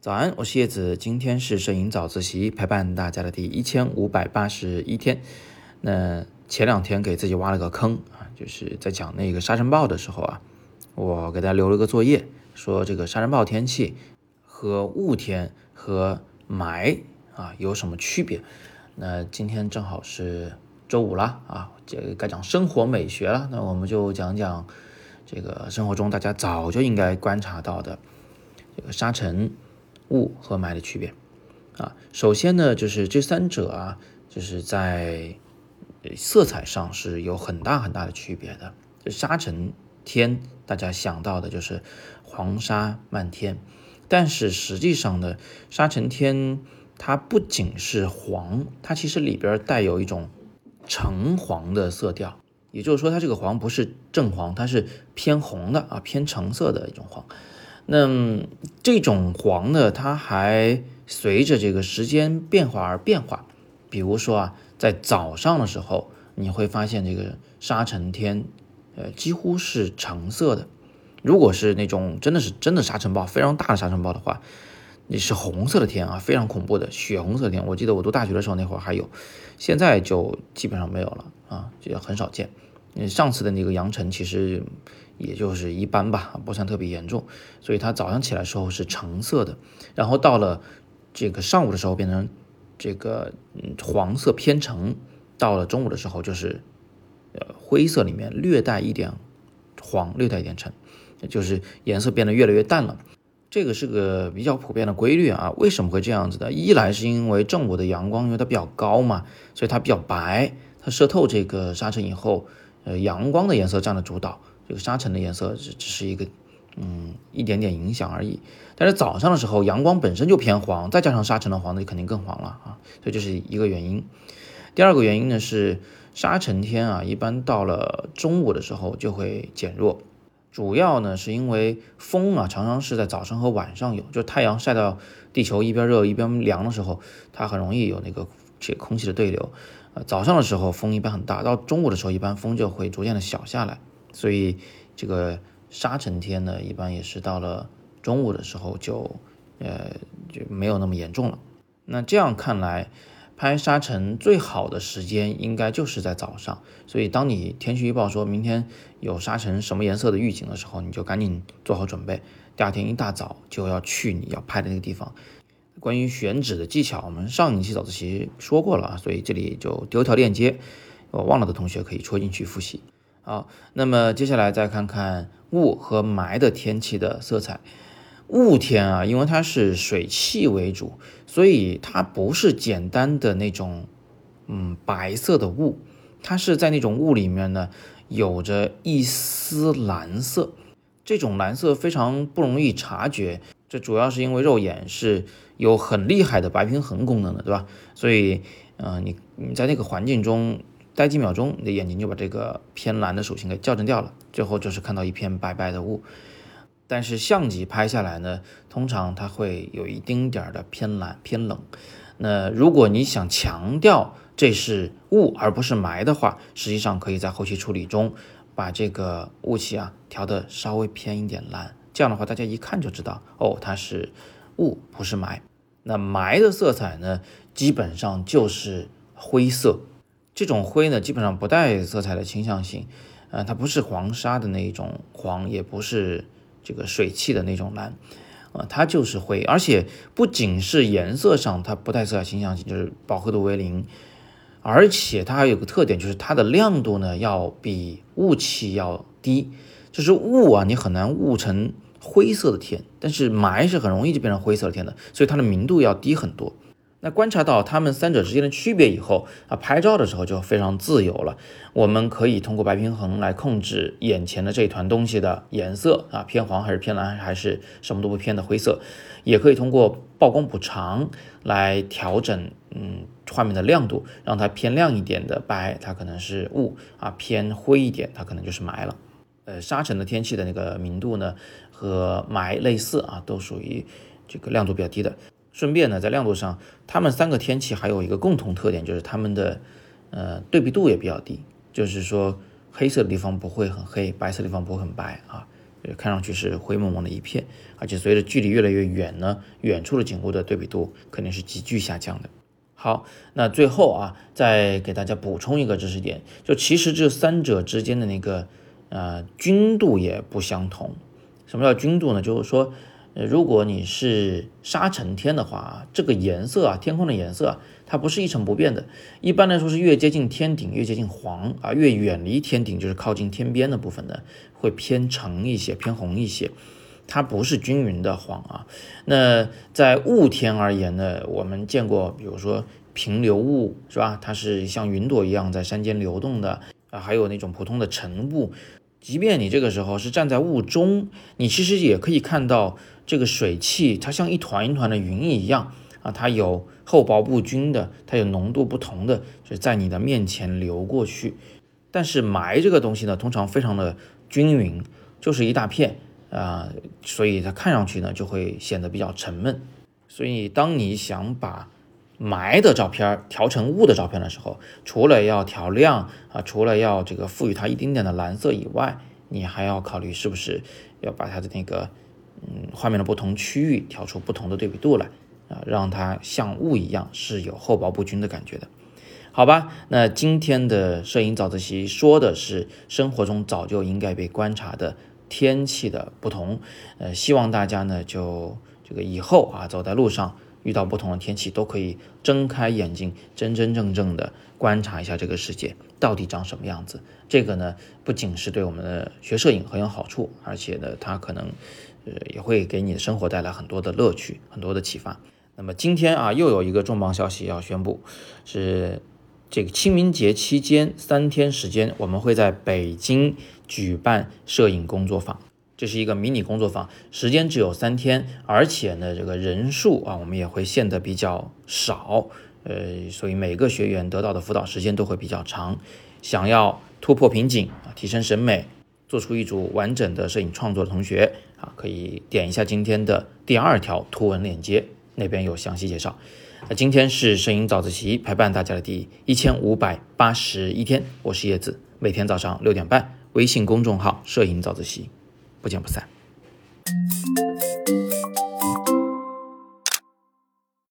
早安，我是叶子，今天是摄影早自习陪伴大家的第一千五百八十一天。那前两天给自己挖了个坑啊，就是在讲那个沙尘暴的时候啊，我给大家留了个作业，说这个沙尘暴天气和雾天和霾啊有什么区别？那今天正好是周五了啊，这该讲生活美学了，那我们就讲讲这个生活中大家早就应该观察到的这个沙尘。雾和霾的区别啊，首先呢，就是这三者啊，就是在色彩上是有很大很大的区别的。沙尘天，大家想到的就是黄沙漫天，但是实际上呢，沙尘天它不仅是黄，它其实里边带有一种橙黄的色调，也就是说，它这个黄不是正黄，它是偏红的啊，偏橙色的一种黄。那这种黄呢，它还随着这个时间变化而变化。比如说啊，在早上的时候，你会发现这个沙尘天，呃，几乎是橙色的。如果是那种真的是真的沙尘暴，非常大的沙尘暴的话，你是红色的天啊，非常恐怖的血红色的天。我记得我读大学的时候那会儿还有，现在就基本上没有了啊，就很少见。上次的那个扬尘其实也就是一般吧，不算特别严重，所以它早上起来时候是橙色的，然后到了这个上午的时候变成这个黄色偏橙，到了中午的时候就是呃灰色里面略带一点黄，略带一点橙，就是颜色变得越来越淡了。这个是个比较普遍的规律啊。为什么会这样子的？一来是因为正午的阳光因为它比较高嘛，所以它比较白，它射透这个沙尘以后。呃，阳光的颜色占了主导，这个沙尘的颜色只只是一个，嗯，一点点影响而已。但是早上的时候，阳光本身就偏黄，再加上沙尘的黄，那就肯定更黄了啊。所以这是一个原因。第二个原因呢是沙尘天啊，一般到了中午的时候就会减弱，主要呢是因为风啊常常是在早上和晚上有，就太阳晒到地球一边热一边凉的时候，它很容易有那个这空气的对流。呃早上的时候风一般很大，到中午的时候一般风就会逐渐的小下来，所以这个沙尘天呢，一般也是到了中午的时候就呃就没有那么严重了。那这样看来，拍沙尘最好的时间应该就是在早上。所以当你天气预报说明天有沙尘什么颜色的预警的时候，你就赶紧做好准备，第二天一大早就要去你要拍的那个地方。关于选址的技巧，我们上一期早自习说过了，所以这里就丢条链接，我忘了的同学可以戳进去复习。好，那么接下来再看看雾和霾的天气的色彩。雾天啊，因为它是水汽为主，所以它不是简单的那种嗯白色的雾，它是在那种雾里面呢有着一丝蓝色，这种蓝色非常不容易察觉。这主要是因为肉眼是有很厉害的白平衡功能的，对吧？所以，嗯，你你在那个环境中待几秒钟，你的眼睛就把这个偏蓝的属性给校正掉了，最后就是看到一片白白的雾。但是相机拍下来呢，通常它会有一丁点儿的偏蓝偏冷。那如果你想强调这是雾而不是霾的话，实际上可以在后期处理中把这个雾气啊调的稍微偏一点蓝。这样的话，大家一看就知道哦，它是雾，不是霾。那霾的色彩呢，基本上就是灰色。这种灰呢，基本上不带色彩的倾向性，呃，它不是黄沙的那一种黄，也不是这个水汽的那种蓝，啊，它就是灰。而且不仅是颜色上它不带色彩倾向性，就是饱和度为零，而且它还有个特点，就是它的亮度呢要比雾气要低。就是雾啊，你很难雾成。灰色的天，但是霾是很容易就变成灰色的天的，所以它的明度要低很多。那观察到它们三者之间的区别以后啊，拍照的时候就非常自由了。我们可以通过白平衡来控制眼前的这一团东西的颜色啊，偏黄还是偏蓝，还是什么都不偏的灰色。也可以通过曝光补偿来调整，嗯，画面的亮度，让它偏亮一点的白，它可能是雾啊；偏灰一点，它可能就是霾了。呃，沙尘的天气的那个明度呢，和霾类似啊，都属于这个亮度比较低的。顺便呢，在亮度上，它们三个天气还有一个共同特点，就是它们的呃对比度也比较低。就是说，黑色的地方不会很黑，白色的地方不会很白啊。看上去是灰蒙蒙的一片，而且随着距离越来越远呢，远处的景物的对比度肯定是急剧下降的。好，那最后啊，再给大家补充一个知识点，就其实这三者之间的那个呃均度也不相同。什么叫均度呢？就是说，如果你是沙尘天的话，这个颜色啊，天空的颜色啊，它不是一成不变的。一般来说是越接近天顶越接近黄啊，越远离天顶就是靠近天边的部分呢，会偏橙一些，偏红一些。它不是均匀的黄啊。那在雾天而言呢，我们见过，比如说平流雾是吧？它是像云朵一样在山间流动的啊。还有那种普通的晨雾，即便你这个时候是站在雾中，你其实也可以看到这个水汽，它像一团一团的云一样啊。它有厚薄不均的，它有浓度不同的，就在你的面前流过去。但是霾这个东西呢，通常非常的均匀，就是一大片。啊，所以它看上去呢就会显得比较沉闷。所以当你想把霾的照片调成雾的照片的时候，除了要调亮啊，除了要这个赋予它一丁点的蓝色以外，你还要考虑是不是要把它的那个嗯画面的不同区域调出不同的对比度来啊，让它像雾一样是有厚薄不均的感觉的。好吧，那今天的摄影早自习说的是生活中早就应该被观察的。天气的不同，呃，希望大家呢就这个以后啊走在路上遇到不同的天气，都可以睁开眼睛，真真正正的观察一下这个世界到底长什么样子。这个呢不仅是对我们的学摄影很有好处，而且呢它可能呃也会给你的生活带来很多的乐趣，很多的启发。那么今天啊又有一个重磅消息要宣布，是。这个清明节期间三天时间，我们会在北京举办摄影工作坊。这是一个迷你工作坊，时间只有三天，而且呢，这个人数啊，我们也会限得比较少。呃，所以每个学员得到的辅导时间都会比较长。想要突破瓶颈啊，提升审美，做出一组完整的摄影创作的同学啊，可以点一下今天的第二条图文链接，那边有详细介绍。那今天是摄影早自习陪伴大家的第一千五百八十一天，我是叶子，每天早上六点半，微信公众号“摄影早自习”，不见不散。